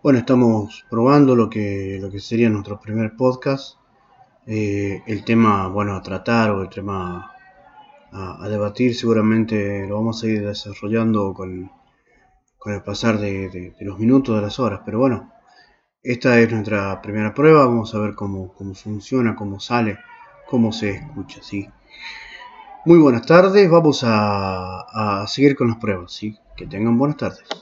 Bueno, estamos probando lo que, lo que sería nuestro primer podcast. Eh, el tema, bueno, a tratar o el tema a, debatir seguramente lo vamos a ir desarrollando con, con el pasar de, los minutos, de las horas. Pero bueno, esta es nuestra primera prueba. Vamos a ver cómo, cómo funciona, cómo sale, cómo se escucha, ¿sí? Muy buenas tardes. Vamos a, a seguir con las pruebas, ¿sí? Que tengan buenas tardes.